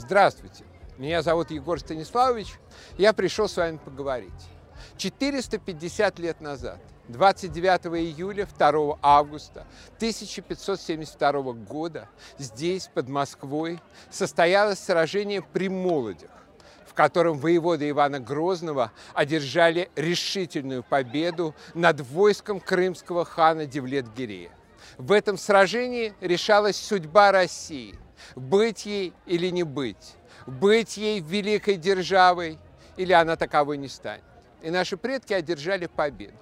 Здравствуйте, меня зовут Егор Станиславович, я пришел с вами поговорить. 450 лет назад, 29 июля, 2 августа 1572 года здесь, под Москвой, состоялось сражение при Молодях, в котором воеводы Ивана Грозного одержали решительную победу над войском крымского хана Девлет-Гирея. В этом сражении решалась судьба России – быть ей или не быть, быть ей великой державой или она таковой не станет. И наши предки одержали победу.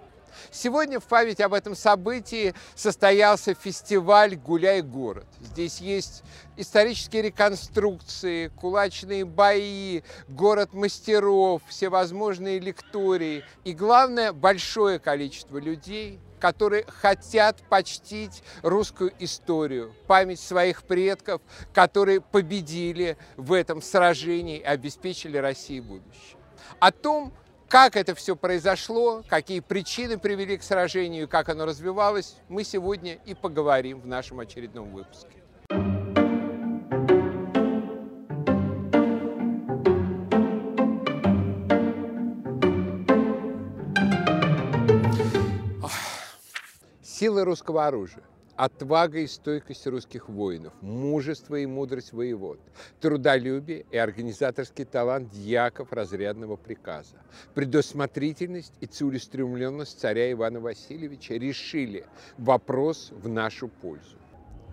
Сегодня в память об этом событии состоялся фестиваль «Гуляй город». Здесь есть исторические реконструкции, кулачные бои, город мастеров, всевозможные лектории и, главное, большое количество людей, которые хотят почтить русскую историю, память своих предков, которые победили в этом сражении и обеспечили России будущее. О том, как это все произошло, какие причины привели к сражению, как оно развивалось, мы сегодня и поговорим в нашем очередном выпуске. Силы русского оружия, отвага и стойкость русских воинов, мужество и мудрость воевод, трудолюбие и организаторский талант дьяков разрядного приказа, предусмотрительность и целеустремленность царя Ивана Васильевича решили вопрос в нашу пользу.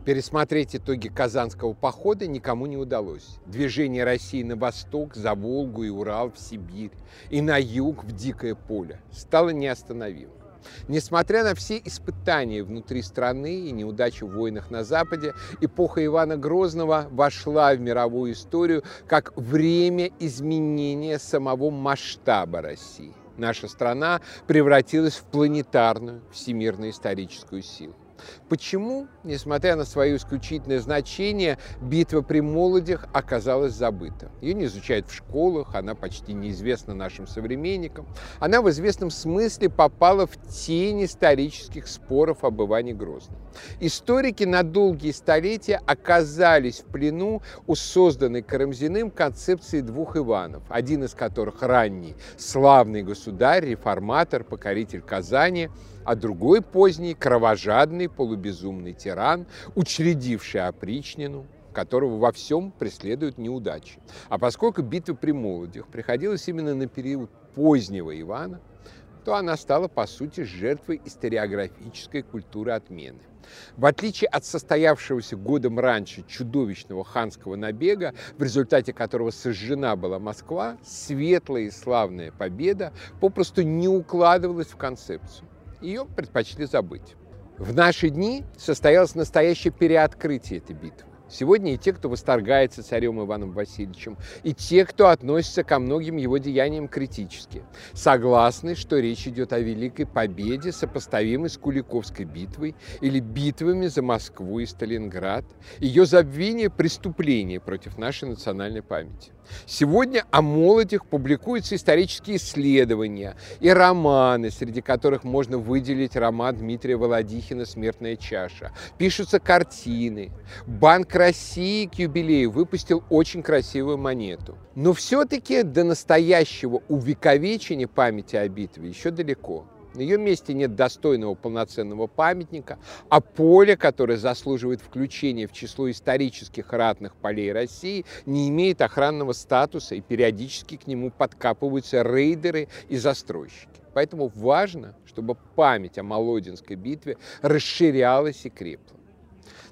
Пересмотреть итоги Казанского похода никому не удалось. Движение России на восток, за Волгу и Урал, в Сибирь, и на юг, в Дикое поле, стало неостановимым. Несмотря на все испытания внутри страны и неудачи в войнах на Западе, эпоха Ивана Грозного вошла в мировую историю как время изменения самого масштаба России. Наша страна превратилась в планетарную всемирно историческую силу. Почему, несмотря на свое исключительное значение, битва при Молодях оказалась забыта? Ее не изучают в школах, она почти неизвестна нашим современникам. Она в известном смысле попала в тень исторических споров об Иване Грозном. Историки на долгие столетия оказались в плену у созданной Карамзиным концепции двух Иванов, один из которых ранний славный государь, реформатор, покоритель Казани – а другой поздний, кровожадный, полубезумный тиран, учредивший опричнину, которого во всем преследуют неудачи. А поскольку битва при Молодях приходилась именно на период позднего Ивана, то она стала, по сути, жертвой историографической культуры отмены. В отличие от состоявшегося годом раньше чудовищного ханского набега, в результате которого сожжена была Москва, светлая и славная победа попросту не укладывалась в концепцию ее предпочли забыть. В наши дни состоялось настоящее переоткрытие этой битвы. Сегодня и те, кто восторгается царем Иваном Васильевичем, и те, кто относится ко многим его деяниям критически, согласны, что речь идет о великой победе, сопоставимой с Куликовской битвой или битвами за Москву и Сталинград, ее забвение – преступление против нашей национальной памяти. Сегодня о молодях публикуются исторические исследования и романы, среди которых можно выделить роман Дмитрия Володихина «Смертная чаша». Пишутся картины. Банк России к юбилею выпустил очень красивую монету. Но все-таки до настоящего увековечения памяти о битве еще далеко. На ее месте нет достойного полноценного памятника, а поле, которое заслуживает включения в число исторических ратных полей России, не имеет охранного статуса и периодически к нему подкапываются рейдеры и застройщики. Поэтому важно, чтобы память о Молодинской битве расширялась и крепла.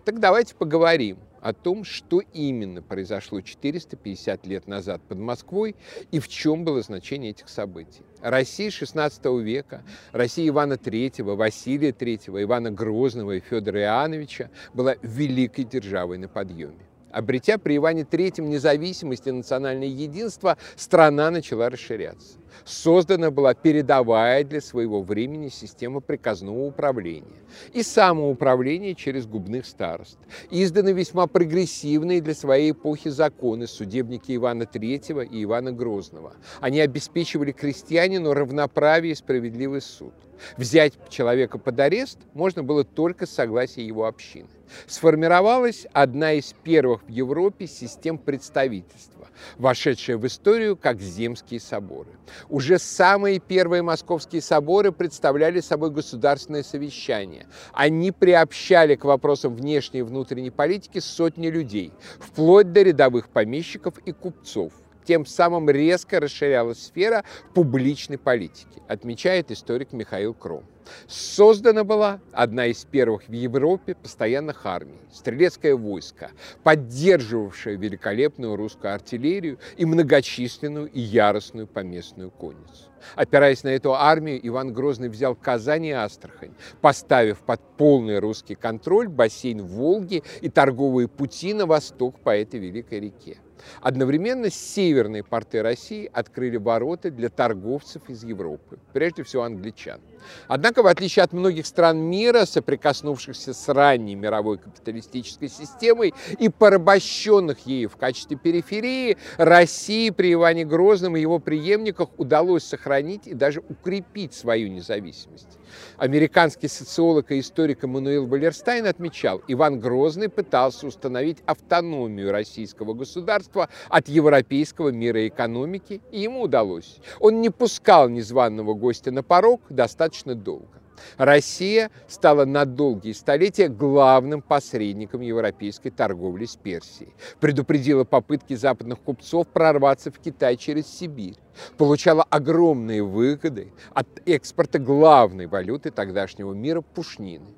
Так давайте поговорим о том, что именно произошло 450 лет назад под Москвой и в чем было значение этих событий. Россия XVI века, Россия Ивана III, Василия III, Ивана Грозного и Федора Иоанновича была великой державой на подъеме. Обретя при Иване III независимость и национальное единство, страна начала расширяться. Создана была передовая для своего времени система приказного управления и самоуправления через губных старост. Изданы весьма прогрессивные для своей эпохи законы судебники Ивана III и Ивана Грозного. Они обеспечивали крестьянину равноправие и справедливый суд. Взять человека под арест можно было только с согласия его общины. Сформировалась одна из первых в Европе систем представительства, вошедшая в историю как земские соборы. Уже самые первые московские соборы представляли собой государственное совещание. Они приобщали к вопросам внешней и внутренней политики сотни людей, вплоть до рядовых помещиков и купцов тем самым резко расширялась сфера публичной политики, отмечает историк Михаил Кром. Создана была одна из первых в Европе постоянных армий, стрелецкое войско, поддерживавшее великолепную русскую артиллерию и многочисленную и яростную поместную конницу. Опираясь на эту армию, Иван Грозный взял Казань и Астрахань, поставив под полный русский контроль бассейн Волги и торговые пути на восток по этой великой реке. Одновременно северные порты России открыли ворота для торговцев из Европы, прежде всего англичан. Однако, в отличие от многих стран мира, соприкоснувшихся с ранней мировой капиталистической системой и порабощенных ею в качестве периферии, России при Иване Грозном и его преемниках удалось сохранить и даже укрепить свою независимость. Американский социолог и историк Эммануил Валерстайн отмечал, Иван Грозный пытался установить автономию российского государства от европейского мира экономики, и ему удалось. Он не пускал незваного гостя на порог достаточно долго. Россия стала на долгие столетия главным посредником европейской торговли с Персией, предупредила попытки западных купцов прорваться в Китай через Сибирь, получала огромные выгоды от экспорта главной валюты тогдашнего мира – пушнины.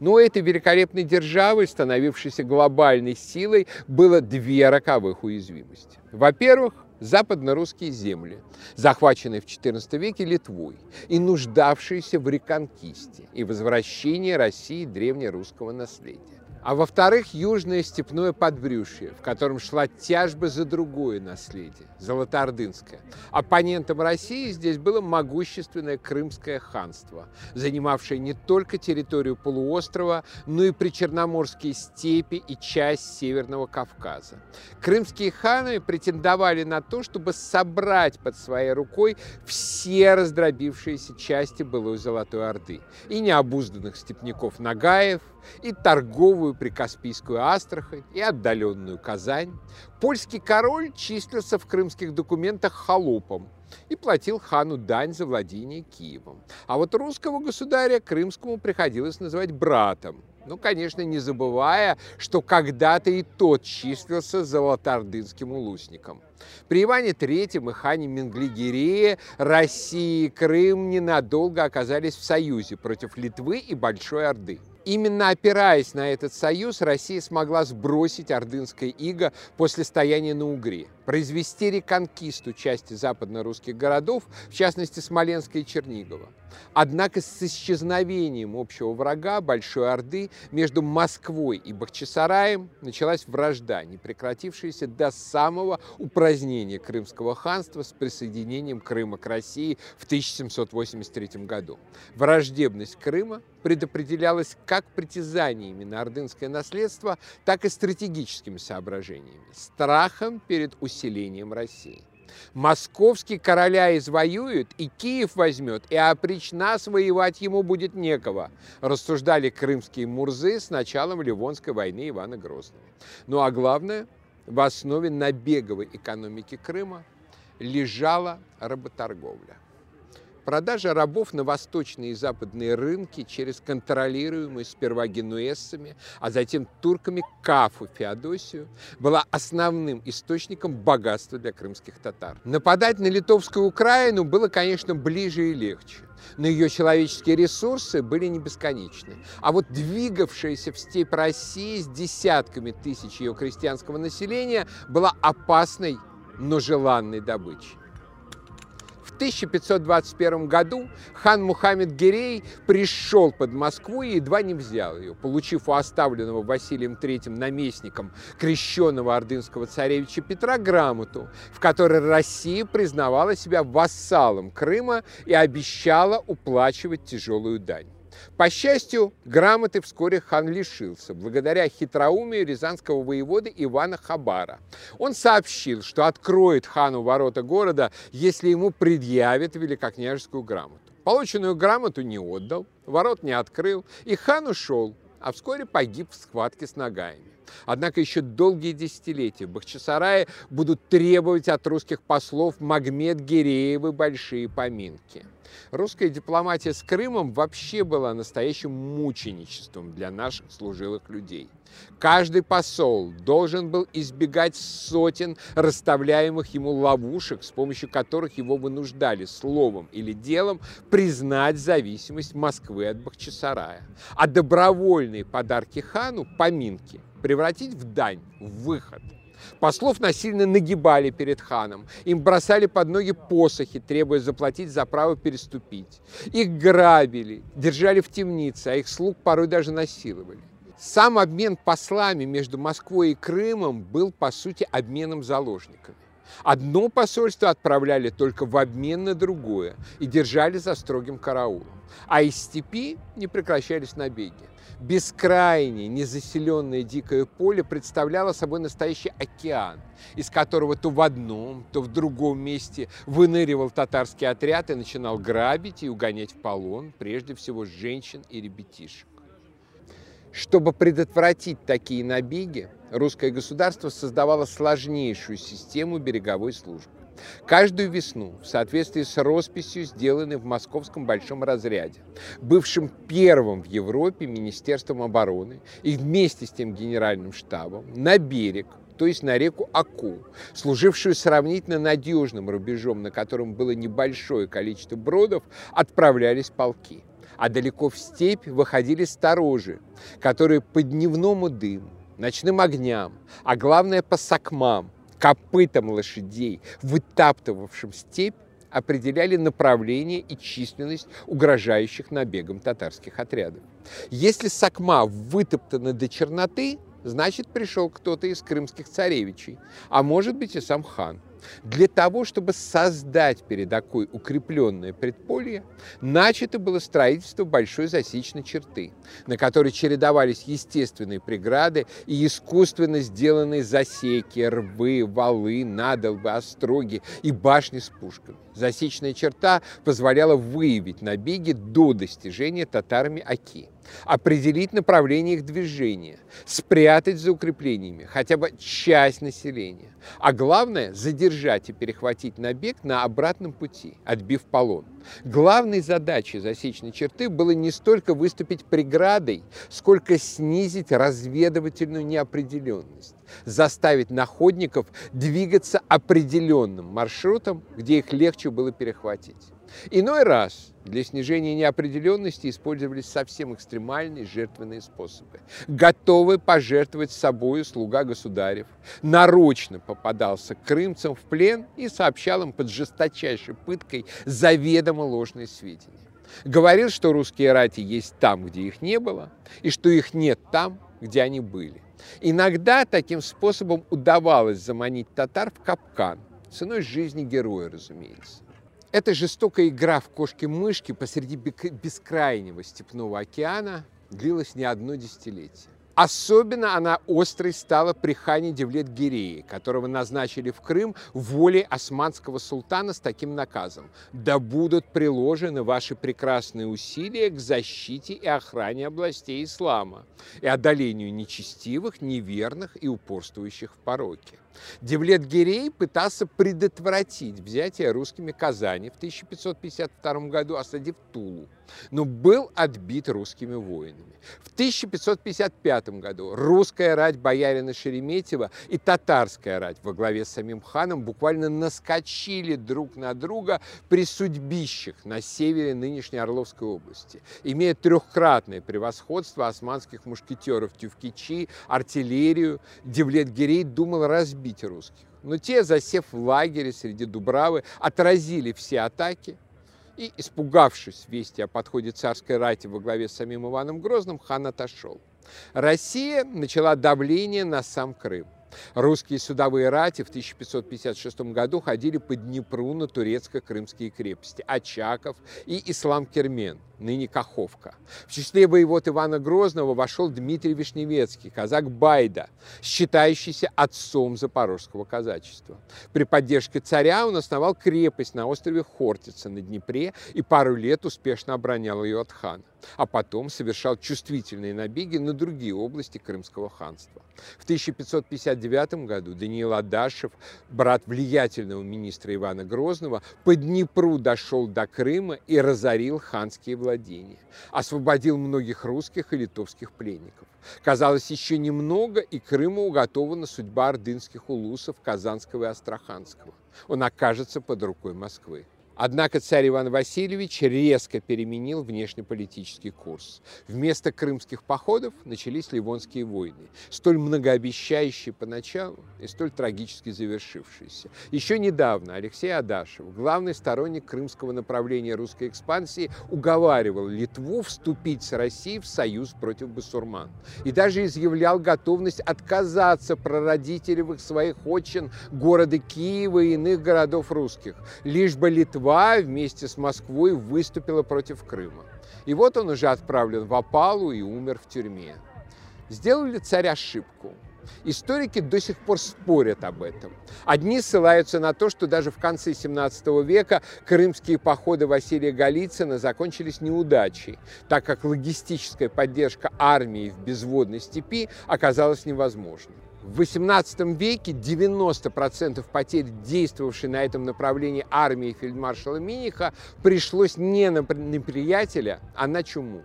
Но этой великолепной державой, становившейся глобальной силой, было две роковых уязвимости. Во-первых, западно-русские земли, захваченные в XIV веке Литвой и нуждавшиеся в реконкисте и возвращении России древнерусского наследия а во-вторых, южное степное подбрюшье, в котором шла тяжба за другое наследие, золотоордынское. Оппонентом России здесь было могущественное Крымское ханство, занимавшее не только территорию полуострова, но и причерноморские степи и часть Северного Кавказа. Крымские ханы претендовали на то, чтобы собрать под своей рукой все раздробившиеся части былой Золотой Орды и необузданных степняков Нагаев, и торговую прикаспийскую Астрахань, и отдаленную Казань. Польский король числился в крымских документах холопом и платил хану дань за владение Киевом. А вот русского государя крымскому приходилось называть братом. Ну, конечно, не забывая, что когда-то и тот числился золотоордынским улусником. При Иване III и хане Менглигерее Россия и Крым ненадолго оказались в союзе против Литвы и Большой Орды. Именно опираясь на этот союз, Россия смогла сбросить ордынское иго после стояния на Угре, произвести реконкисту части западно-русских городов, в частности Смоленска и Чернигова. Однако с исчезновением общего врага Большой Орды между Москвой и Бахчисараем началась вражда, не прекратившаяся до самого упразднения Крымского ханства с присоединением Крыма к России в 1783 году. Враждебность Крыма предопределялась как притязаниями на ордынское наследство, так и стратегическими соображениями, страхом перед усилением России. Московский короля извоюет, и Киев возьмет, и опричь нас воевать ему будет некого, рассуждали крымские мурзы с началом Ливонской войны Ивана Грозного. Ну а главное, в основе набеговой экономики Крыма лежала работорговля. Продажа рабов на восточные и западные рынки через контролируемую сперва генуэзцами, а затем турками Кафу Феодосию была основным источником богатства для крымских татар. Нападать на литовскую Украину было, конечно, ближе и легче но ее человеческие ресурсы были не бесконечны. А вот двигавшаяся в степь России с десятками тысяч ее крестьянского населения была опасной, но желанной добычей. 1521 году хан Мухаммед Гирей пришел под Москву и едва не взял ее, получив у оставленного Василием III наместником крещенного ордынского царевича Петра грамоту, в которой Россия признавала себя вассалом Крыма и обещала уплачивать тяжелую дань. По счастью, грамоты вскоре хан лишился, благодаря хитроумию рязанского воевода Ивана Хабара. Он сообщил, что откроет хану ворота города, если ему предъявят великокняжескую грамоту. Полученную грамоту не отдал, ворот не открыл, и хан ушел, а вскоре погиб в схватке с ногами. Однако еще долгие десятилетия Бахчисараи будут требовать от русских послов Магмед Гиреевы большие поминки. Русская дипломатия с Крымом вообще была настоящим мученичеством для наших служилых людей. Каждый посол должен был избегать сотен расставляемых ему ловушек, с помощью которых его вынуждали словом или делом признать зависимость Москвы от Бахчисарая. А добровольные подарки хану, поминки, превратить в дань, в выход – Послов насильно нагибали перед ханом. Им бросали под ноги посохи, требуя заплатить за право переступить. Их грабили, держали в темнице, а их слуг порой даже насиловали. Сам обмен послами между Москвой и Крымом был, по сути, обменом заложниками. Одно посольство отправляли только в обмен на другое и держали за строгим караулом. А из степи не прекращались набеги. Бескрайнее, незаселенное дикое поле представляло собой настоящий океан, из которого то в одном, то в другом месте выныривал татарский отряд и начинал грабить и угонять в полон, прежде всего, женщин и ребятишек. Чтобы предотвратить такие набеги, русское государство создавало сложнейшую систему береговой службы. Каждую весну, в соответствии с росписью, сделанной в Московском Большом разряде, бывшим первым в Европе Министерством обороны и вместе с тем Генеральным штабом, на берег то есть на реку Аку, служившую сравнительно надежным рубежом, на котором было небольшое количество бродов, отправлялись полки. А далеко в степь выходили сторожи, которые по дневному дыму, ночным огням, а главное по сакмам, копытам лошадей, вытаптывавшим степь, определяли направление и численность угрожающих набегом татарских отрядов. Если Сакма вытоптана до черноты, значит пришел кто-то из крымских царевичей, а может быть и сам хан. Для того, чтобы создать перед Окой укрепленное предполье, начато было строительство большой засечной черты, на которой чередовались естественные преграды и искусственно сделанные засеки, рвы, валы, надолбы, остроги и башни с пушками. Засечная черта позволяла выявить набеги до достижения татарами Оки определить направление их движения, спрятать за укреплениями хотя бы часть населения, а главное – задержать и перехватить набег на обратном пути, отбив полон. Главной задачей засечной черты было не столько выступить преградой, сколько снизить разведывательную неопределенность, заставить находников двигаться определенным маршрутом, где их легче было перехватить. Иной раз для снижения неопределенности использовались совсем экстремальные жертвенные способы. Готовый пожертвовать собою слуга государев нарочно попадался крымцам в плен и сообщал им под жесточайшей пыткой заведомо ложные сведения. Говорил, что русские рати есть там, где их не было, и что их нет там, где они были. Иногда таким способом удавалось заманить татар в капкан, ценой жизни героя, разумеется. Эта жестокая игра в кошки-мышки посреди бескрайнего степного океана длилась не одно десятилетие. Особенно она острой стала при хане Девлет-Гиреи, которого назначили в Крым волей османского султана с таким наказом. Да будут приложены ваши прекрасные усилия к защите и охране областей ислама и одолению нечестивых, неверных и упорствующих в пороке. Девлет-Гирей пытался предотвратить взятие русскими Казани в 1552 году, осадив Тулу, но был отбит русскими воинами. В 1555 году русская рать боярина Шереметьева и татарская рать во главе с самим ханом буквально наскочили друг на друга при судьбищах на севере нынешней Орловской области, имея трехкратное превосходство османских мушкетеров Тювкичи, артиллерию, Девлет-Гирей думал разбить добить русских. Но те, засев в лагере среди Дубравы, отразили все атаки, и, испугавшись вести о подходе царской рати во главе с самим Иваном Грозным, хан отошел. Россия начала давление на сам Крым. Русские судовые рати в 1556 году ходили по Днепру на турецко-крымские крепости Очаков и Ислам-Кермен, ныне Каховка. В числе воевод Ивана Грозного вошел Дмитрий Вишневецкий, казак Байда, считающийся отцом запорожского казачества. При поддержке царя он основал крепость на острове Хортица на Днепре и пару лет успешно оборонял ее от хана а потом совершал чувствительные набеги на другие области Крымского ханства. В 1559 году Даниил Адашев, брат влиятельного министра Ивана Грозного, по Днепру дошел до Крыма и разорил ханские владения. Освободил многих русских и литовских пленников. Казалось, еще немного, и Крыму уготована судьба ордынских улусов Казанского и Астраханского. Он окажется под рукой Москвы. Однако царь Иван Васильевич резко переменил внешнеполитический курс. Вместо крымских походов начались Ливонские войны, столь многообещающие поначалу и столь трагически завершившиеся. Еще недавно Алексей Адашев, главный сторонник крымского направления русской экспансии, уговаривал Литву вступить с Россией в союз против басурман и даже изъявлял готовность отказаться прародителевых своих отчин города Киева и иных городов русских, лишь бы Литва Москва вместе с Москвой выступила против Крыма. И вот он уже отправлен в опалу и умер в тюрьме. Сделал ли царь ошибку? Историки до сих пор спорят об этом. Одни ссылаются на то, что даже в конце 17 века крымские походы Василия Голицына закончились неудачей, так как логистическая поддержка армии в безводной степи оказалась невозможной. В XVIII веке 90% потерь, действовавшей на этом направлении армии фельдмаршала Миниха, пришлось не на неприятеля, а на чуму.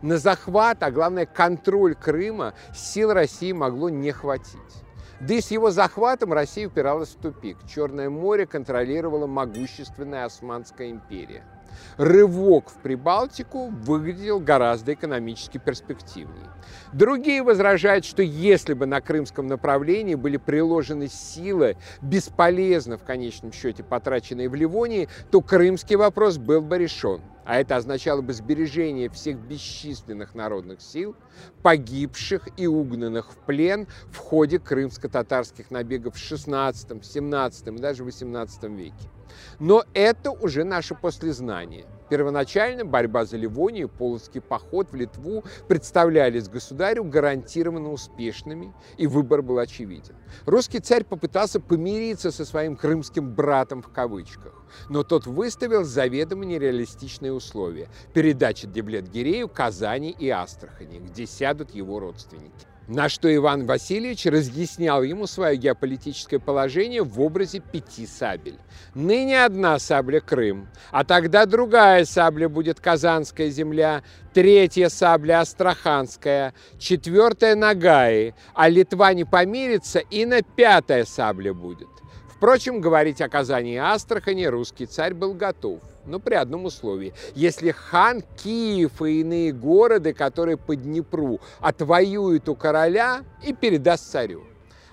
На захват, а главное контроль Крыма сил России могло не хватить. Да и с его захватом Россия упиралась в тупик. Черное море контролировала могущественная Османская империя рывок в Прибалтику выглядел гораздо экономически перспективнее. Другие возражают, что если бы на крымском направлении были приложены силы, бесполезно в конечном счете потраченные в Ливонии, то крымский вопрос был бы решен а это означало бы сбережение всех бесчисленных народных сил, погибших и угнанных в плен в ходе крымско-татарских набегов в XVI, XVII и даже XVIII веке. Но это уже наше послезнание. Первоначально борьба за Ливонию и Полоцкий поход в Литву представлялись государю гарантированно успешными, и выбор был очевиден. Русский царь попытался помириться со своим крымским братом в кавычках, но тот выставил заведомо нереалистичные условия – передача Деблет-Гирею Казани и Астрахани, где сядут его родственники. На что Иван Васильевич разъяснял ему свое геополитическое положение в образе пяти сабель. Ныне одна сабля Крым, а тогда другая сабля будет Казанская земля, третья сабля Астраханская, четвертая Нагаи, а Литва не помирится и на пятая сабля будет. Впрочем, говорить о Казани и Астрахани русский царь был готов но при одном условии. Если хан Киев и иные города, которые по Днепру, отвоюют у короля и передаст царю.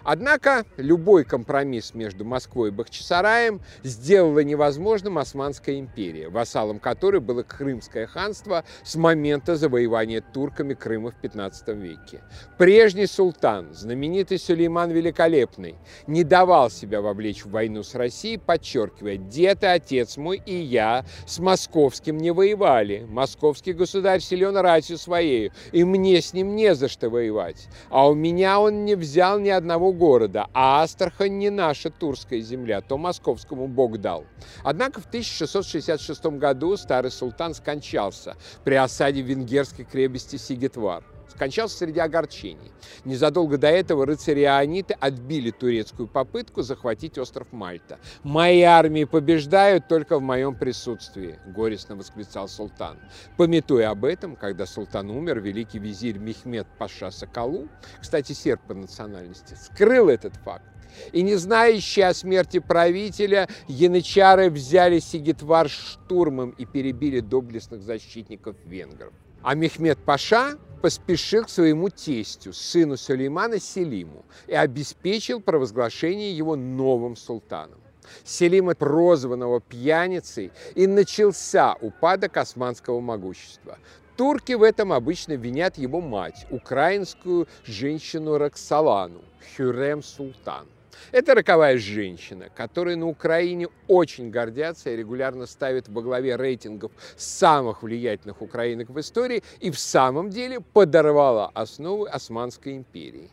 Однако любой компромисс между Москвой и Бахчисараем сделала невозможным Османская империя, вассалом которой было Крымское ханство с момента завоевания турками Крыма в 15 веке. Прежний султан, знаменитый Сулейман Великолепный, не давал себя вовлечь в войну с Россией, подчеркивая, дед и отец мой и я с московским не воевали. Московский государь силен ратью своей, и мне с ним не за что воевать. А у меня он не взял ни одного города, а Астрахань не наша турская земля, то московскому Бог дал. Однако в 1666 году старый султан скончался при осаде венгерской крепости Сигетвар скончался среди огорчений. Незадолго до этого рыцари-иониты отбили турецкую попытку захватить остров Мальта. «Мои армии побеждают только в моем присутствии», — горестно восклицал султан. Пометуя об этом, когда султан умер, великий визирь Мехмед Паша Соколу, кстати, серб по национальности, скрыл этот факт. И не знающие о смерти правителя, янычары взяли Сигитвар штурмом и перебили доблестных защитников венгров. А Мехмед Паша поспешил к своему тестю, сыну Сулеймана Селиму, и обеспечил провозглашение его новым султаном. Селима, прозванного пьяницей, и начался упадок османского могущества. Турки в этом обычно винят его мать, украинскую женщину Роксолану, Хюрем Султан. Это роковая женщина, которой на Украине очень гордятся и регулярно ставят во главе рейтингов самых влиятельных украинок в истории и в самом деле подорвала основы Османской империи,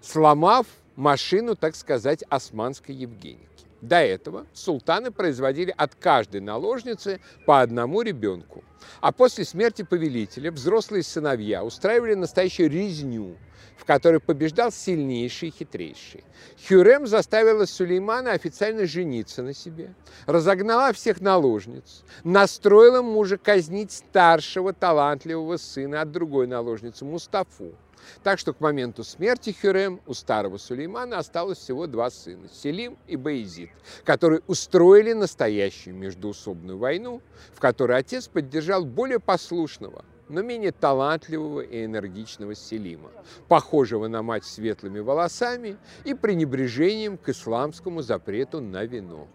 сломав машину, так сказать, османской Евгеники. До этого султаны производили от каждой наложницы по одному ребенку. А после смерти повелителя взрослые сыновья устраивали настоящую резню, в которой побеждал сильнейший и хитрейший. Хюрем заставила Сулеймана официально жениться на себе, разогнала всех наложниц, настроила мужа казнить старшего талантливого сына от другой наложницы Мустафу. Так что к моменту смерти Хюрем у старого Сулеймана осталось всего два сына – Селим и Баизид, которые устроили настоящую междуусобную войну, в которой отец поддержал более послушного, но менее талантливого и энергичного Селима, похожего на мать светлыми волосами и пренебрежением к исламскому запрету на вино.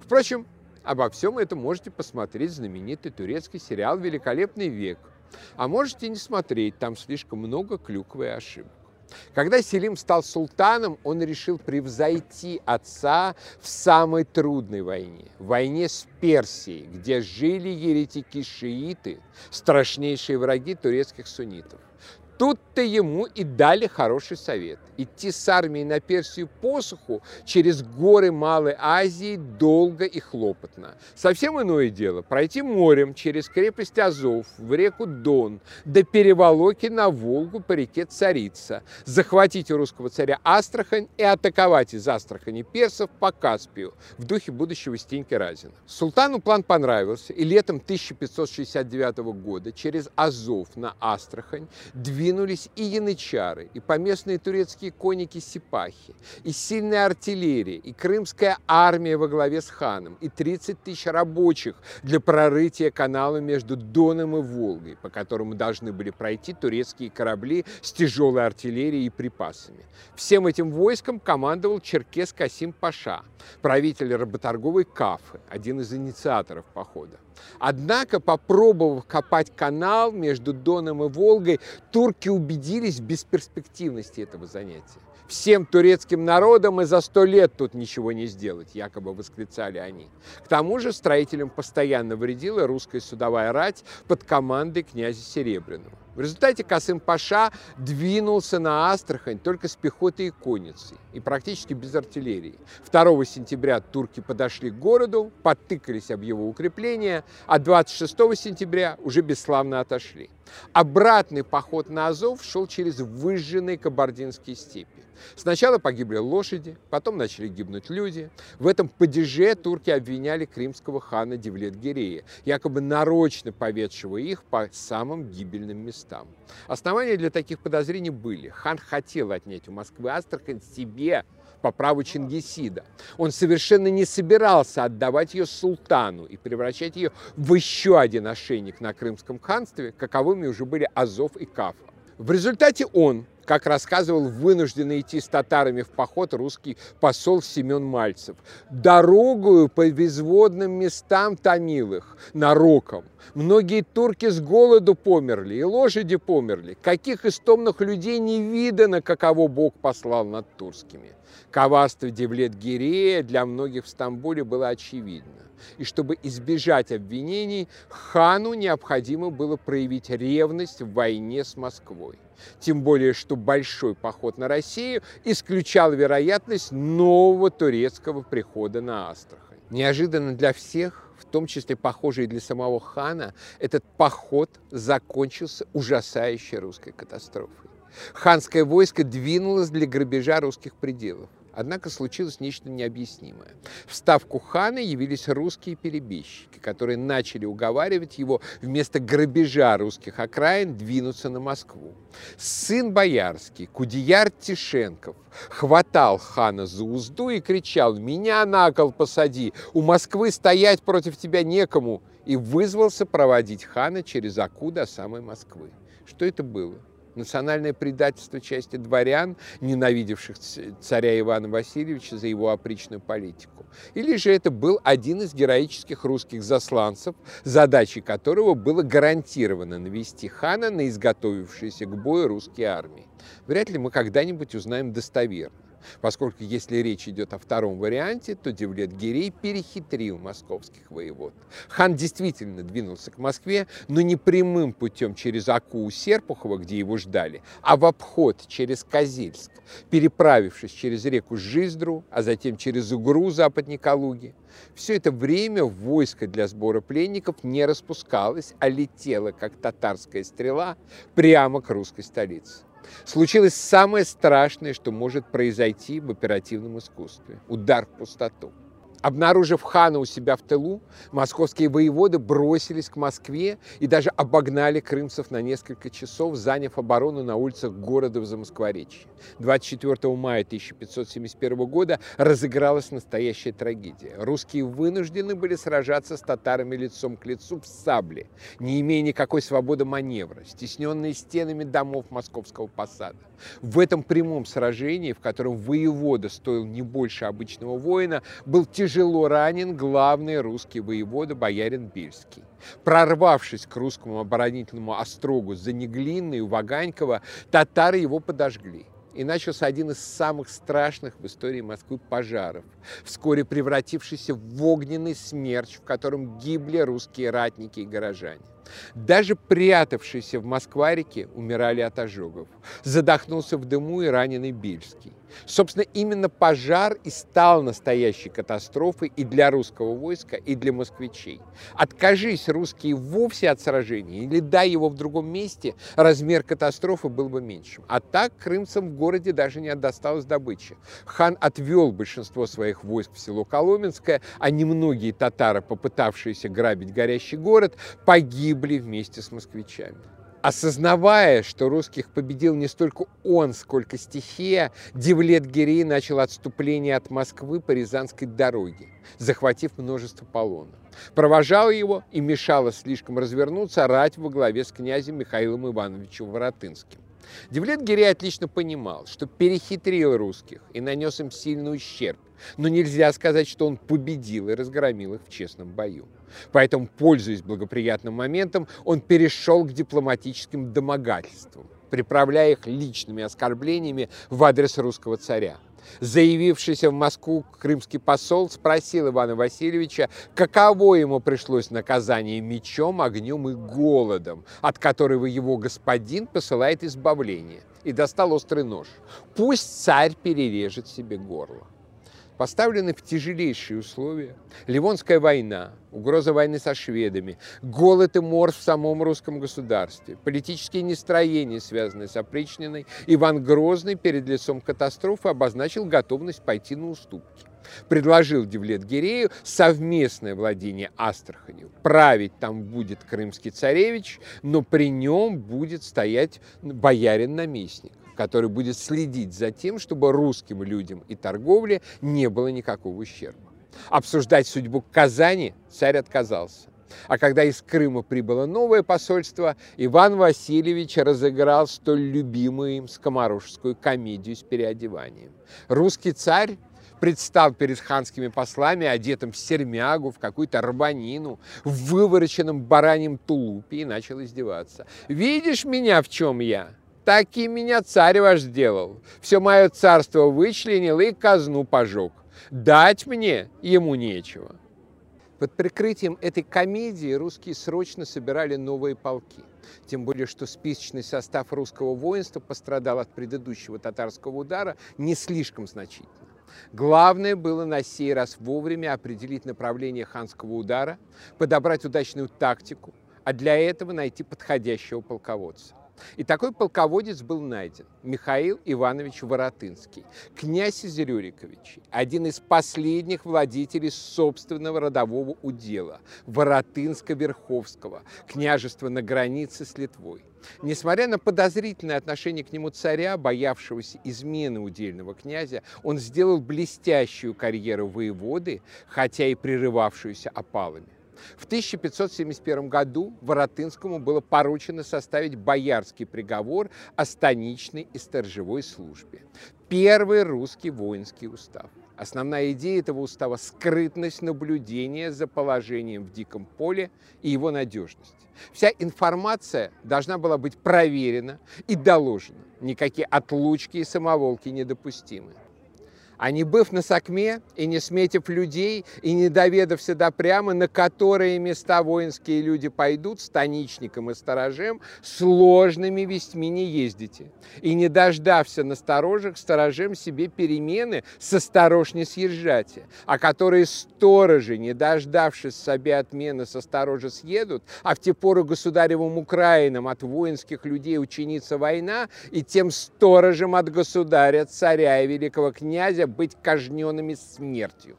Впрочем, обо всем этом можете посмотреть знаменитый турецкий сериал «Великолепный век», а можете не смотреть, там слишком много клюквы ошибок. Когда Селим стал султаном, он решил превзойти отца в самой трудной войне, войне с Персией, где жили еретики-шииты, страшнейшие враги турецких суннитов. Тут-то ему и дали хороший совет – идти с армией на Персию посуху через горы Малой Азии долго и хлопотно. Совсем иное дело – пройти морем через крепость Азов в реку Дон до переволоки на Волгу по реке Царица, захватить у русского царя Астрахань и атаковать из Астрахани персов по Каспию в духе будущего Стеньки Разина. Султану план понравился, и летом 1569 года через Азов на Астрахань две двинулись и янычары, и поместные турецкие конники-сипахи, и сильная артиллерия, и крымская армия во главе с ханом, и 30 тысяч рабочих для прорытия канала между Доном и Волгой, по которому должны были пройти турецкие корабли с тяжелой артиллерией и припасами. Всем этим войском командовал черкес Касим Паша, правитель работорговой Кафы, один из инициаторов похода. Однако, попробовав копать канал между Доном и Волгой, турки убедились в бесперспективности этого занятия. Всем турецким народам и за сто лет тут ничего не сделать, якобы восклицали они. К тому же строителям постоянно вредила русская судовая рать под командой князя Серебряного. В результате Касым Паша двинулся на Астрахань только с пехотой и конницей, и практически без артиллерии. 2 сентября турки подошли к городу, подтыкались об его укрепления, а 26 сентября уже бесславно отошли. Обратный поход на Азов шел через выжженные кабардинские степи. Сначала погибли лошади, потом начали гибнуть люди. В этом падеже турки обвиняли кримского хана Девлет-Гирея, якобы нарочно поведшего их по самым гибельным местам. Основания для таких подозрений были. Хан хотел отнять у Москвы Астрахань себе по праву Чингисида. Он совершенно не собирался отдавать ее султану и превращать ее в еще один ошейник на Крымском ханстве, каковыми уже были Азов и Кафа. В результате он, как рассказывал вынужденный идти с татарами в поход русский посол Семен Мальцев, дорогую по безводным местам томил их, нароком. Многие турки с голоду померли, и лошади померли. Каких истомных людей не видано, каково Бог послал над турскими. Коварство Девлет-Гирея для многих в Стамбуле было очевидно. И чтобы избежать обвинений, хану необходимо было проявить ревность в войне с Москвой. Тем более, что большой поход на Россию исключал вероятность нового турецкого прихода на Астрахань. Неожиданно для всех в том числе похожий для самого хана, этот поход закончился ужасающей русской катастрофой. Ханское войско двинулось для грабежа русских пределов. Однако случилось нечто необъяснимое. В ставку хана явились русские перебежчики, которые начали уговаривать его вместо грабежа русских окраин двинуться на Москву. Сын боярский, Кудияр Тишенков, хватал хана за узду и кричал «Меня на кол посади! У Москвы стоять против тебя некому!» и вызвался проводить хана через Аку до самой Москвы. Что это было? Национальное предательство части дворян, ненавидевших царя Ивана Васильевича за его опричную политику. Или же это был один из героических русских засланцев, задачей которого было гарантированно навести хана на изготовившиеся к бою русские армии. Вряд ли мы когда-нибудь узнаем достоверно поскольку если речь идет о втором варианте, то Девлет-Гирей перехитрил московских воевод. Хан действительно двинулся к Москве, но не прямым путем через Аку Серпухова, где его ждали, а в обход через Козельск, переправившись через реку Жиздру, а затем через Угру западней Калуги. Все это время войско для сбора пленников не распускалось, а летело, как татарская стрела, прямо к русской столице. Случилось самое страшное, что может произойти в оперативном искусстве – удар в пустоту. Обнаружив хана у себя в тылу, московские воеводы бросились к Москве и даже обогнали крымцев на несколько часов, заняв оборону на улицах города в Замоскворечье. 24 мая 1571 года разыгралась настоящая трагедия. Русские вынуждены были сражаться с татарами лицом к лицу в сабле, не имея никакой свободы маневра, стесненные стенами домов московского посада. В этом прямом сражении, в котором воевода стоил не больше обычного воина, был тяжелый тяжело ранен главный русский воевода боярин Бельский. Прорвавшись к русскому оборонительному острогу за Неглинной у Ваганькова, татары его подожгли. И начался один из самых страшных в истории Москвы пожаров, вскоре превратившийся в огненный смерч, в котором гибли русские ратники и горожане. Даже прятавшиеся в Москва-реке умирали от ожогов. Задохнулся в дыму и раненый Бельский. Собственно, именно пожар и стал настоящей катастрофой и для русского войска, и для москвичей. Откажись русские вовсе от сражения или дай его в другом месте, размер катастрофы был бы меньшим. А так крымцам в городе даже не досталось добычи. Хан отвел большинство своих войск в село Коломенское, а немногие татары, попытавшиеся грабить горящий город, погибли вместе с москвичами. Осознавая, что русских победил не столько он, сколько стихия, Девлет-Гирей начал отступление от Москвы по Рязанской дороге, захватив множество полонов. Провожал его и мешало слишком развернуться рать во главе с князем Михаилом Ивановичем Воротынским. Девлет-Гирей отлично понимал, что перехитрил русских и нанес им сильный ущерб, но нельзя сказать, что он победил и разгромил их в честном бою. Поэтому, пользуясь благоприятным моментом, он перешел к дипломатическим домогательствам, приправляя их личными оскорблениями в адрес русского царя. Заявившийся в Москву крымский посол спросил Ивана Васильевича, каково ему пришлось наказание мечом, огнем и голодом, от которого его господин посылает избавление, и достал острый нож. Пусть царь перережет себе горло поставлены в тяжелейшие условия. Ливонская война, угроза войны со шведами, голод и мор в самом русском государстве, политические нестроения, связанные с опричниной, Иван Грозный перед лицом катастрофы обозначил готовность пойти на уступки. Предложил Девлет-Гирею совместное владение Астраханью. Править там будет крымский царевич, но при нем будет стоять боярин-наместник который будет следить за тем, чтобы русским людям и торговле не было никакого ущерба. Обсуждать судьбу Казани царь отказался. А когда из Крыма прибыло новое посольство, Иван Васильевич разыграл столь любимую им скоморожскую комедию с переодеванием. Русский царь предстал перед ханскими послами, одетым в сермягу, в какую-то рванину, в вывороченном бараньем тулупе и начал издеваться. «Видишь меня, в чем я? Так меня царь ваш сделал. Все мое царство вычленил и казну пожег. Дать мне ему нечего. Под прикрытием этой комедии русские срочно собирали новые полки. Тем более, что списочный состав русского воинства пострадал от предыдущего татарского удара не слишком значительно. Главное было на сей раз вовремя определить направление ханского удара, подобрать удачную тактику, а для этого найти подходящего полководца. И такой полководец был найден – Михаил Иванович Воротынский, князь из Рюриковичей, один из последних владетелей собственного родового удела – Воротынско-Верховского, княжества на границе с Литвой. Несмотря на подозрительное отношение к нему царя, боявшегося измены удельного князя, он сделал блестящую карьеру воеводы, хотя и прерывавшуюся опалами. В 1571 году Воротынскому было поручено составить боярский приговор о станичной и сторожевой службе. Первый русский воинский устав. Основная идея этого устава – скрытность наблюдения за положением в диком поле и его надежность. Вся информация должна была быть проверена и доложена. Никакие отлучки и самоволки недопустимы. А не быв на сокме и не сметив людей, и не доведався до прямо, на которые места воинские люди пойдут, станичникам и сторожем, сложными вестьми не ездите. И не дождався на сторожах, сторожем себе перемены, со сторож не съезжайте. А которые сторожи, не дождавшись себе отмены, со сторожа съедут, а в те поры государевым Украинам от воинских людей учинится война, и тем сторожем от государя, царя и великого князя быть казненными смертью.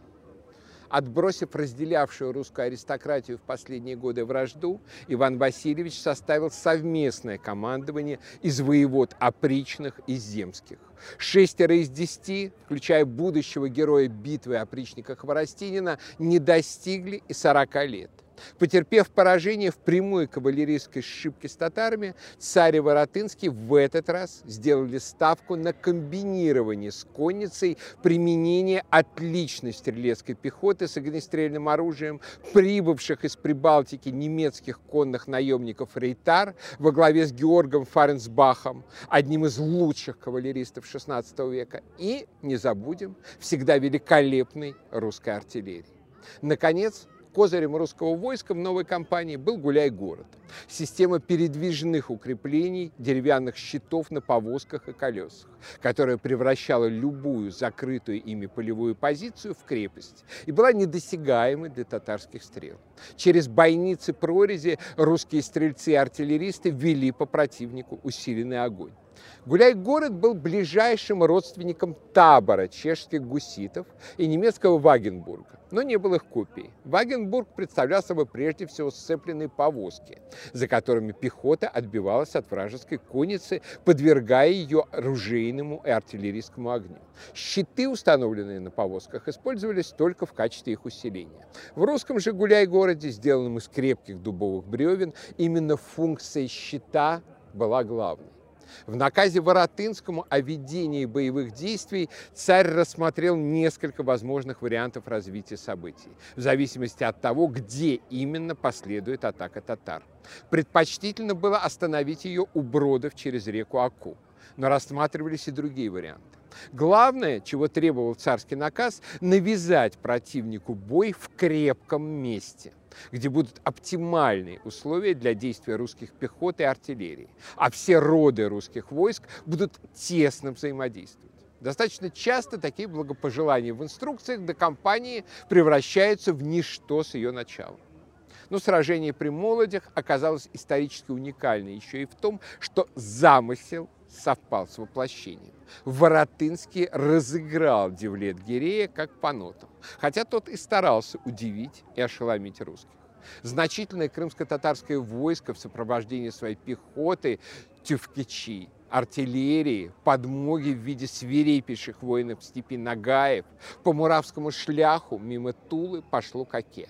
Отбросив разделявшую русскую аристократию в последние годы вражду, Иван Васильевич составил совместное командование из воевод опричных и земских. Шестеро из десяти, включая будущего героя битвы опричника Хворостинина, не достигли и 40 лет. Потерпев поражение в прямой кавалерийской сшибке с татарами, царь и Воротынский в этот раз сделали ставку на комбинирование с конницей применение отличной стрелецкой пехоты с огнестрельным оружием, прибывших из Прибалтики немецких конных наемников Рейтар во главе с Георгом Фаренсбахом, одним из лучших кавалеристов XVI века, и, не забудем, всегда великолепной русской артиллерии. Наконец, Козырем русского войска в новой кампании был Гуляй-город. Система передвижных укреплений, деревянных щитов на повозках и колесах, которая превращала любую закрытую ими полевую позицию в крепость и была недосягаемой для татарских стрел. Через бойницы прорези русские стрельцы и артиллеристы вели по противнику усиленный огонь. Гуляй-город был ближайшим родственником табора чешских гуситов и немецкого Вагенбурга, но не был их копией. Вагенбург представлял собой прежде всего сцепленные повозки, за которыми пехота отбивалась от вражеской конницы, подвергая ее оружейному и артиллерийскому огню. Щиты, установленные на повозках, использовались только в качестве их усиления. В русском же гуляй-городе, сделанном из крепких дубовых бревен, именно функция щита была главной. В наказе Воротынскому о ведении боевых действий царь рассмотрел несколько возможных вариантов развития событий, в зависимости от того, где именно последует атака татар. Предпочтительно было остановить ее у бродов через реку Аку, но рассматривались и другие варианты. Главное, чего требовал царский наказ, навязать противнику бой в крепком месте – где будут оптимальные условия для действия русских пехот и артиллерии, а все роды русских войск будут тесно взаимодействовать. Достаточно часто такие благопожелания в инструкциях до кампании превращаются в ничто с ее начала. Но сражение при Молодях оказалось исторически уникальным еще и в том, что замысел совпал с воплощением. Воротынский разыграл Девлет Гирея как по нотам, хотя тот и старался удивить и ошеломить русских. Значительное крымско-татарское войско в сопровождении своей пехоты, тюфкичи, артиллерии, подмоги в виде свирепейших воинов степи Нагаев по Муравскому шляху мимо Тулы пошло к Оке.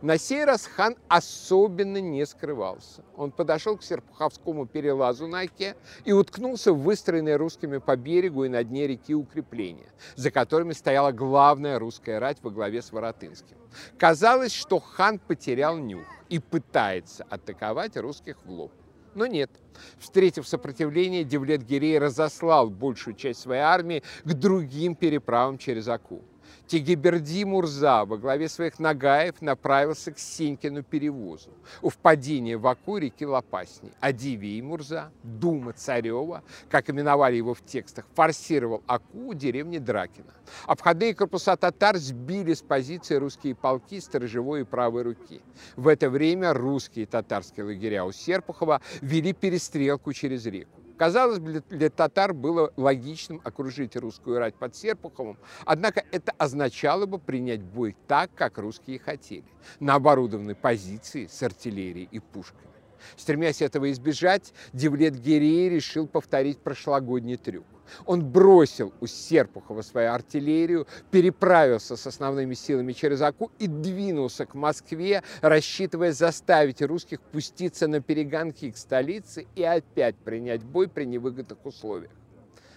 На сей раз хан особенно не скрывался. Он подошел к Серпуховскому перелазу на Оке и уткнулся в выстроенные русскими по берегу и на дне реки укрепления, за которыми стояла главная русская рать во главе с Воротынским. Казалось, что хан потерял нюх и пытается атаковать русских в лоб. Но нет. Встретив сопротивление, Девлет-Гирей разослал большую часть своей армии к другим переправам через Аку. Тегиберди Мурза во главе своих нагаев направился к Сенькину перевозу у впадения в Аку реки Лопасни. А Дивей Мурза, Дума Царева, как именовали его в текстах, форсировал Аку у деревни Дракина. Обходные корпуса татар сбили с позиции русские полки сторожевой и правой руки. В это время русские и татарские лагеря у Серпухова вели перестрелку через реку. Казалось бы, для татар было логичным окружить русскую рать под Серпуховым, однако это означало бы принять бой так, как русские хотели, на оборудованной позиции с артиллерией и пушками. Стремясь этого избежать, Девлет Гирей решил повторить прошлогодний трюк. Он бросил у Серпухова свою артиллерию, переправился с основными силами через Аку и двинулся к Москве, рассчитывая заставить русских пуститься на перегонки к столице и опять принять бой при невыгодных условиях.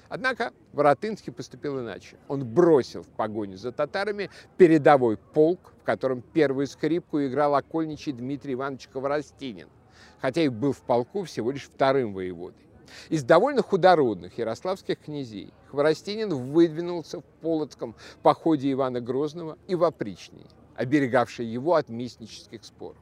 Однако Воротынский поступил иначе. Он бросил в погоню за татарами передовой полк, в котором первую скрипку играл окольничий Дмитрий Иванович Ковростинин, хотя и был в полку всего лишь вторым воеводой. Из довольно худородных ярославских князей Хворостинин выдвинулся в Полоцком походе Ивана Грозного и в опричнее, оберегавшей его от местнических споров.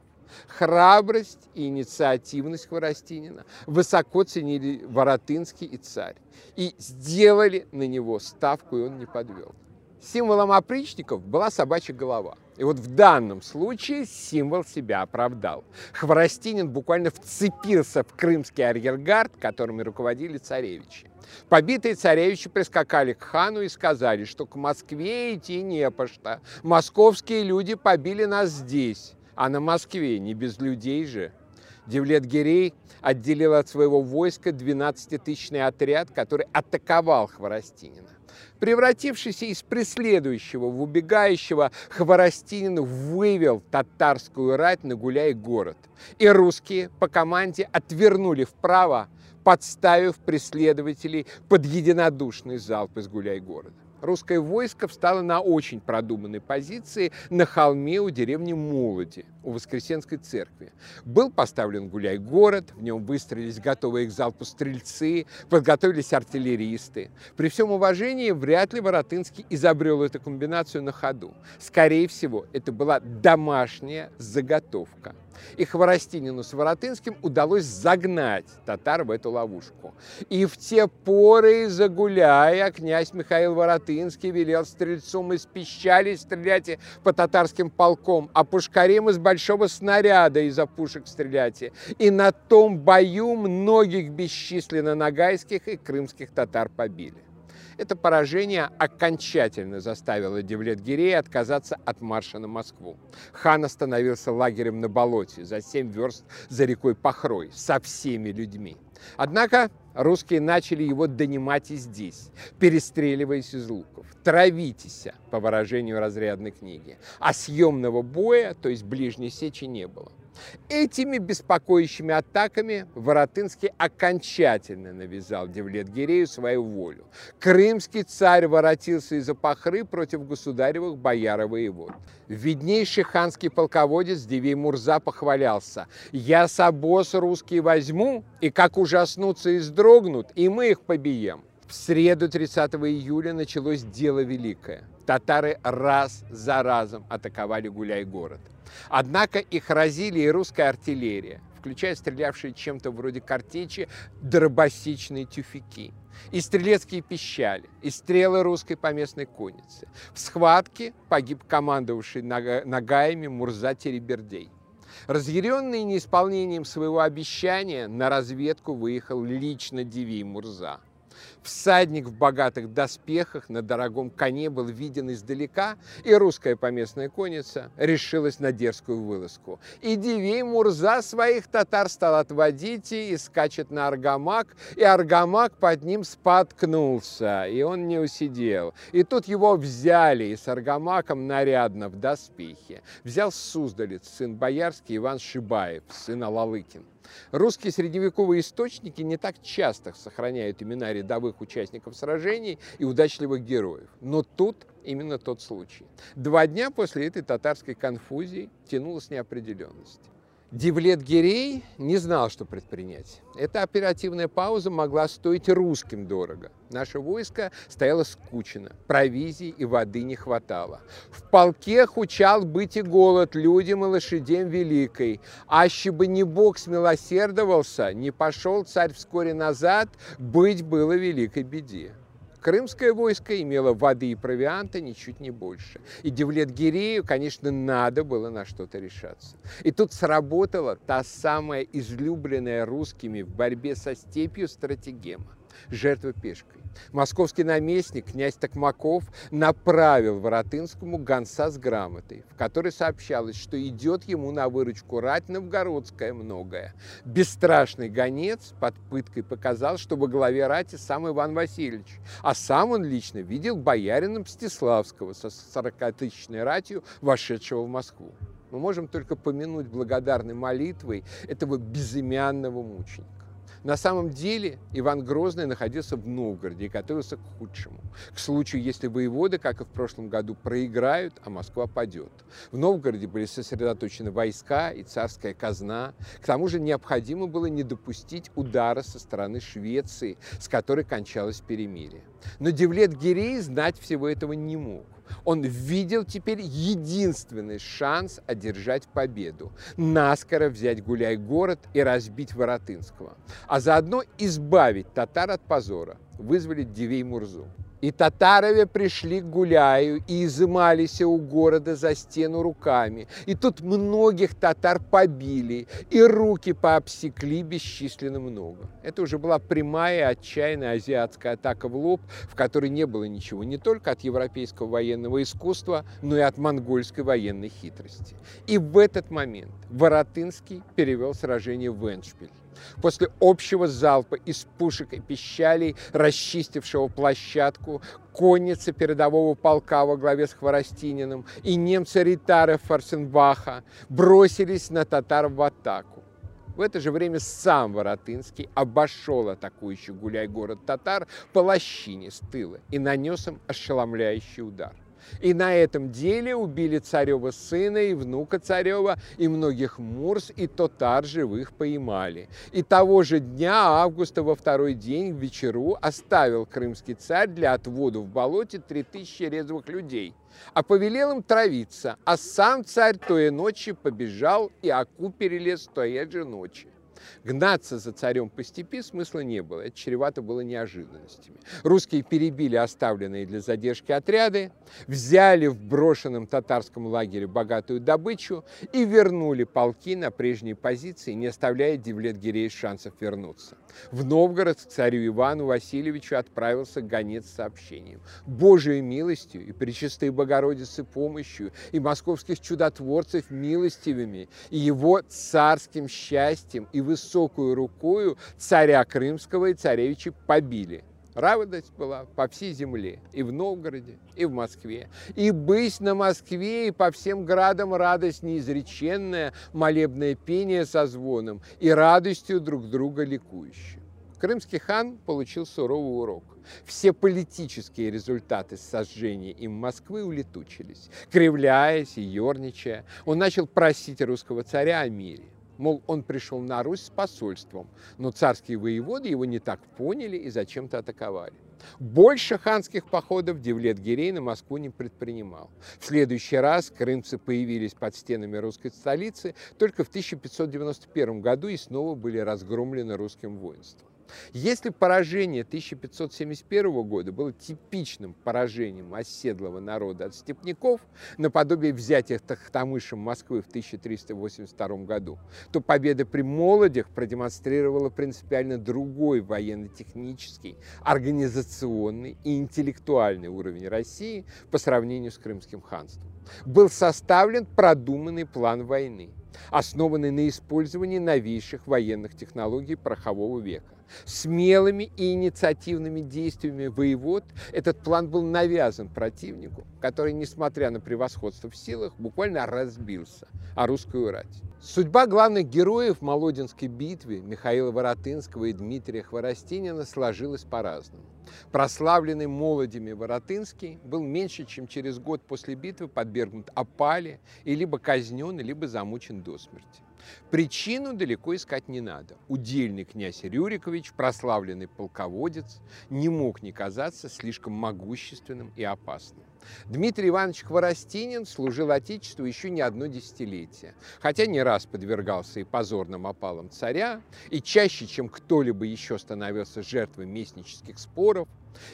Храбрость и инициативность Хворостинина высоко ценили Воротынский и царь и сделали на него ставку, и он не подвел. Символом опричников была собачья голова. И вот в данном случае символ себя оправдал. Хворостинин буквально вцепился в крымский арьергард, которыми руководили царевичи. Побитые царевичи прискакали к хану и сказали, что к Москве идти не по что. Московские люди побили нас здесь, а на Москве не без людей же. Девлет-Гирей отделил от своего войска 12-тысячный отряд, который атаковал Хворостинина. Превратившийся из преследующего в убегающего, Хворостинин вывел татарскую рать на Гуляй-город. И русские по команде отвернули вправо, подставив преследователей под единодушный залп из Гуляй-города русское войско встало на очень продуманной позиции на холме у деревни Молоди, у Воскресенской церкви. Был поставлен гуляй-город, в нем выстроились готовые к залпу стрельцы, подготовились артиллеристы. При всем уважении, вряд ли Воротынский изобрел эту комбинацию на ходу. Скорее всего, это была домашняя заготовка. И Хворостинину с Воротынским удалось загнать татар в эту ловушку. И в те поры, загуляя, князь Михаил Воротынский велел стрельцом из пищали стрелять по татарским полком, а пушкарем из большого снаряда из-за пушек стрелять. И на том бою многих бесчисленно нагайских и крымских татар побили. Это поражение окончательно заставило Девлет-Гирея отказаться от марша на Москву. Хан остановился лагерем на болоте за семь верст за рекой Пахрой со всеми людьми. Однако русские начали его донимать и здесь, перестреливаясь из луков. «Травитесь», по выражению разрядной книги. А съемного боя, то есть ближней сечи, не было. Этими беспокоящими атаками Воротынский окончательно навязал Девлет-Гирею свою волю. Крымский царь воротился из-за пахры против государевых бояр и воевод. Виднейший ханский полководец Дивей Мурза похвалялся. «Я собос русский возьму, и как ужаснутся и сдрогнут, и мы их побием». В среду 30 июля началось дело великое. Татары раз за разом атаковали Гуляй-город. Однако их разили и русская артиллерия, включая стрелявшие чем-то вроде картечи дробосичные тюфяки, и стрелецкие пищали, и стрелы русской поместной конницы. В схватке погиб командовавший нагаями Мурза Теребердей. Разъяренный неисполнением своего обещания, на разведку выехал лично Диви Мурза. Всадник в богатых доспехах на дорогом коне был виден издалека, и русская поместная конница решилась на дерзкую вылазку. И Дивей Мурза своих татар стал отводить и скачет на Аргамак, и Аргамак под ним споткнулся, и он не усидел. И тут его взяли, и с Аргамаком нарядно в доспехе. Взял Суздалец, сын боярский Иван Шибаев, сын Алалыкин. Русские средневековые источники не так часто сохраняют имена рядовых участников сражений и удачливых героев. Но тут именно тот случай. Два дня после этой татарской конфузии тянулась неопределенность. Дивлет Гирей не знал, что предпринять. Эта оперативная пауза могла стоить русским дорого. Наше войско стояло скучно, провизии и воды не хватало. В полке хучал быть и голод людям и лошадям великой. Аще бы не Бог смилосердовался, не пошел царь вскоре назад, быть было великой беде. Крымское войско имело воды и провианта ничуть не больше. И Девлет-Гирею, конечно, надо было на что-то решаться. И тут сработала та самая излюбленная русскими в борьбе со степью стратегема. Жертва пешкой. Московский наместник, князь Токмаков, направил Воротынскому гонца с грамотой, в которой сообщалось, что идет ему на выручку рать новгородская многое. Бесстрашный гонец под пыткой показал, что во главе рати сам Иван Васильевич, а сам он лично видел боярина Мстиславского со 40-тысячной ратью, вошедшего в Москву. Мы можем только помянуть благодарной молитвой этого безымянного мученика. На самом деле Иван Грозный находился в Новгороде и готовился к худшему. К случаю, если воеводы, как и в прошлом году, проиграют, а Москва падет. В Новгороде были сосредоточены войска и царская казна. К тому же необходимо было не допустить удара со стороны Швеции, с которой кончалось перемирие. Но Девлет Гирей знать всего этого не мог он видел теперь единственный шанс одержать победу, наскоро взять Гуляй-город и разбить Воротынского, а заодно избавить татар от позора, вызволить Дивей Мурзу. И татарове пришли к Гуляю и изымались у города за стену руками. И тут многих татар побили, и руки пообсекли бесчисленно много. Это уже была прямая отчаянная азиатская атака в лоб, в которой не было ничего не только от европейского военного искусства, но и от монгольской военной хитрости. И в этот момент Воротынский перевел сражение в Эншпиль. После общего залпа из пушек и пищалей, расчистившего площадку, конницы передового полка во главе с Хворостининым и немцы Ритара Фарсенбаха бросились на татар в атаку. В это же время сам Воротынский обошел атакующий гуляй-город татар по лощине с тыла и нанес им ошеломляющий удар. И на этом деле убили царева сына и внука царева, и многих мурс и татар живых поймали. И того же дня августа во второй день в вечеру оставил крымский царь для отвода в болоте три тысячи резвых людей, а повелел им травиться, а сам царь той ночи побежал и Аку перелез той же ночи. Гнаться за царем по степи смысла не было, это чревато было неожиданностями. Русские перебили оставленные для задержки отряды, взяли в брошенном татарском лагере богатую добычу и вернули полки на прежние позиции, не оставляя Девлет-Гирей шансов вернуться. В Новгород к царю Ивану Васильевичу отправился гонец с сообщением. Божией милостью и Пречистой Богородицы помощью, и московских чудотворцев милостивыми, и его царским счастьем и высокую рукою царя Крымского и царевича побили. Радость была по всей земле, и в Новгороде, и в Москве. И быть на Москве, и по всем градам радость неизреченная, молебное пение со звоном, и радостью друг друга ликующую. Крымский хан получил суровый урок. Все политические результаты сожжения им Москвы улетучились. Кривляясь и ерничая, он начал просить русского царя о мире. Мол, он пришел на Русь с посольством, но царские воеводы его не так поняли и зачем-то атаковали. Больше ханских походов Девлет-Гирей на Москву не предпринимал. В следующий раз крымцы появились под стенами русской столицы только в 1591 году и снова были разгромлены русским воинством. Если поражение 1571 года было типичным поражением оседлого народа от степняков, наподобие взятия Тахтамышем Москвы в 1382 году, то победа при Молодях продемонстрировала принципиально другой военно-технический, организационный и интеллектуальный уровень России по сравнению с Крымским ханством. Был составлен продуманный план войны, основанный на использовании новейших военных технологий порохового века. Смелыми и инициативными действиями воевод этот план был навязан противнику, который, несмотря на превосходство в силах, буквально разбился о русскую рать. Судьба главных героев Молодинской битвы Михаила Воротынского и Дмитрия Хворостинина сложилась по-разному. Прославленный молодями Воротынский был меньше, чем через год после битвы подвергнут опале и либо казнен, либо замучен до смерти. Причину далеко искать не надо. Удельный князь Рюрикович, прославленный полководец, не мог не казаться слишком могущественным и опасным. Дмитрий Иванович Хворостинин служил Отечеству еще не одно десятилетие, хотя не раз подвергался и позорным опалам царя, и чаще, чем кто-либо еще становился жертвой местнических споров,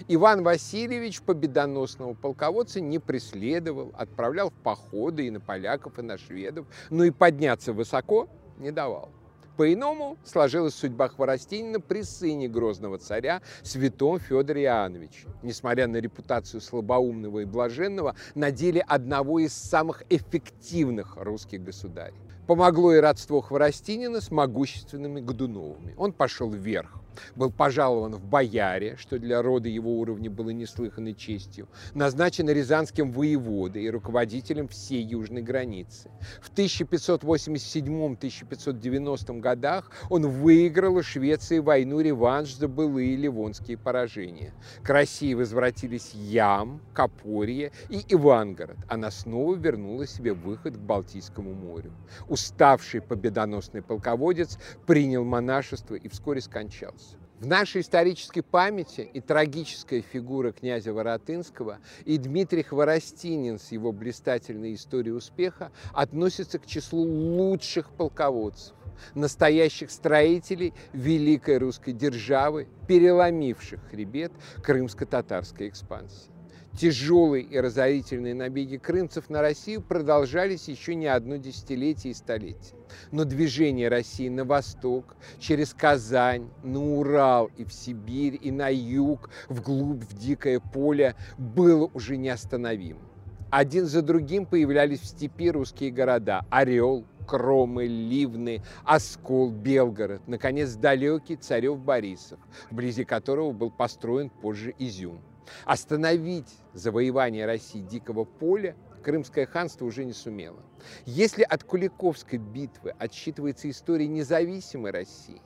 Иван Васильевич победоносного полководца не преследовал, отправлял в походы и на поляков, и на шведов, но и подняться высоко не давал. По-иному сложилась судьба Хворостинина при сыне грозного царя, святом Федоре Иоанновиче. Несмотря на репутацию слабоумного и блаженного, на деле одного из самых эффективных русских государей. Помогло и родство Хворостинина с могущественными Годуновыми. Он пошел вверх был пожалован в бояре, что для рода его уровня было неслыханной честью, назначен рязанским воеводой и руководителем всей южной границы. В 1587-1590 годах он выиграл у Швеции войну-реванш за былые ливонские поражения. К России возвратились Ям, Капорье и Ивангород. Она снова вернула себе выход к Балтийскому морю. Уставший победоносный полководец принял монашество и вскоре скончался. В нашей исторической памяти и трагическая фигура князя Воротынского, и Дмитрий Хворостинин с его блистательной историей успеха относятся к числу лучших полководцев, настоящих строителей великой русской державы, переломивших хребет крымско-татарской экспансии. Тяжелые и разорительные набеги крымцев на Россию продолжались еще не одно десятилетие и столетие. Но движение России на восток, через Казань, на Урал и в Сибирь, и на юг, вглубь, в дикое поле, было уже неостановимым. Один за другим появлялись в степи русские города – Орел, Кромы, Ливны, Оскол, Белгород, наконец, далекий Царев Борисов, вблизи которого был построен позже Изюм. Остановить завоевание России дикого поля Крымское ханство уже не сумело. Если от Куликовской битвы отсчитывается история независимой России,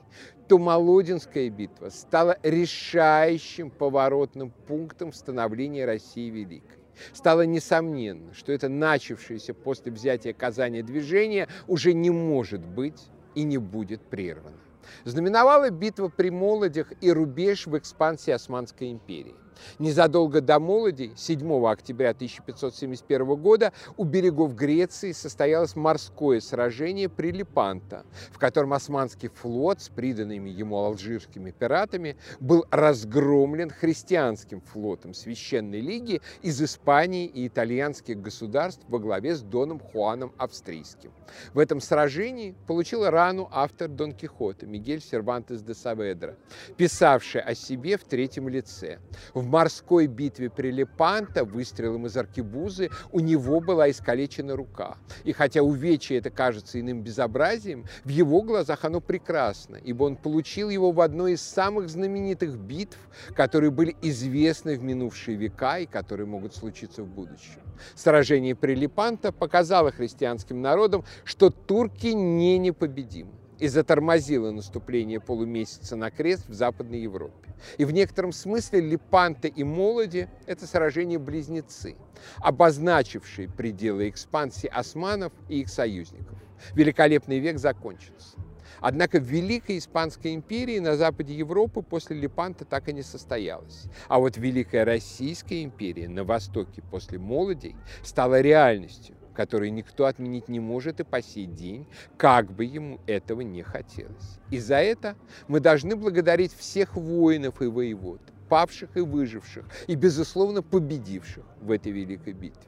то Молодинская битва стала решающим поворотным пунктом становления России великой. Стало несомненно, что это начавшееся после взятия Казани движение уже не может быть и не будет прервано. Знаменовала битва при Молодях и рубеж в экспансии Османской империи. Незадолго до Молоди, 7 октября 1571 года, у берегов Греции состоялось морское сражение при Лепанто, в котором османский флот с приданными ему алжирскими пиратами был разгромлен христианским флотом Священной Лиги из Испании и итальянских государств во главе с Доном Хуаном Австрийским. В этом сражении получил рану автор Дон Кихота Мигель Сервантес де Саведра, писавший о себе в третьем лице. В в морской битве при Лепанто выстрелом из аркебузы у него была искалечена рука. И хотя увечье это кажется иным безобразием, в его глазах оно прекрасно, ибо он получил его в одной из самых знаменитых битв, которые были известны в минувшие века и которые могут случиться в будущем. Сражение при Лепанто показало христианским народам, что турки не непобедимы и затормозило наступление полумесяца на крест в Западной Европе. И в некотором смысле Лепанте и Молоди – это сражения-близнецы, обозначившие пределы экспансии османов и их союзников. Великолепный век закончился. Однако Великой Испанской империи на западе Европы после Лепанта так и не состоялась. А вот Великая Российская империя на востоке после Молодей стала реальностью, который никто отменить не может и по сей день, как бы ему этого не хотелось. И за это мы должны благодарить всех воинов и воевод, павших и выживших, и, безусловно, победивших в этой великой битве.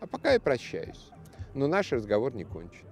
А пока я прощаюсь, но наш разговор не кончен.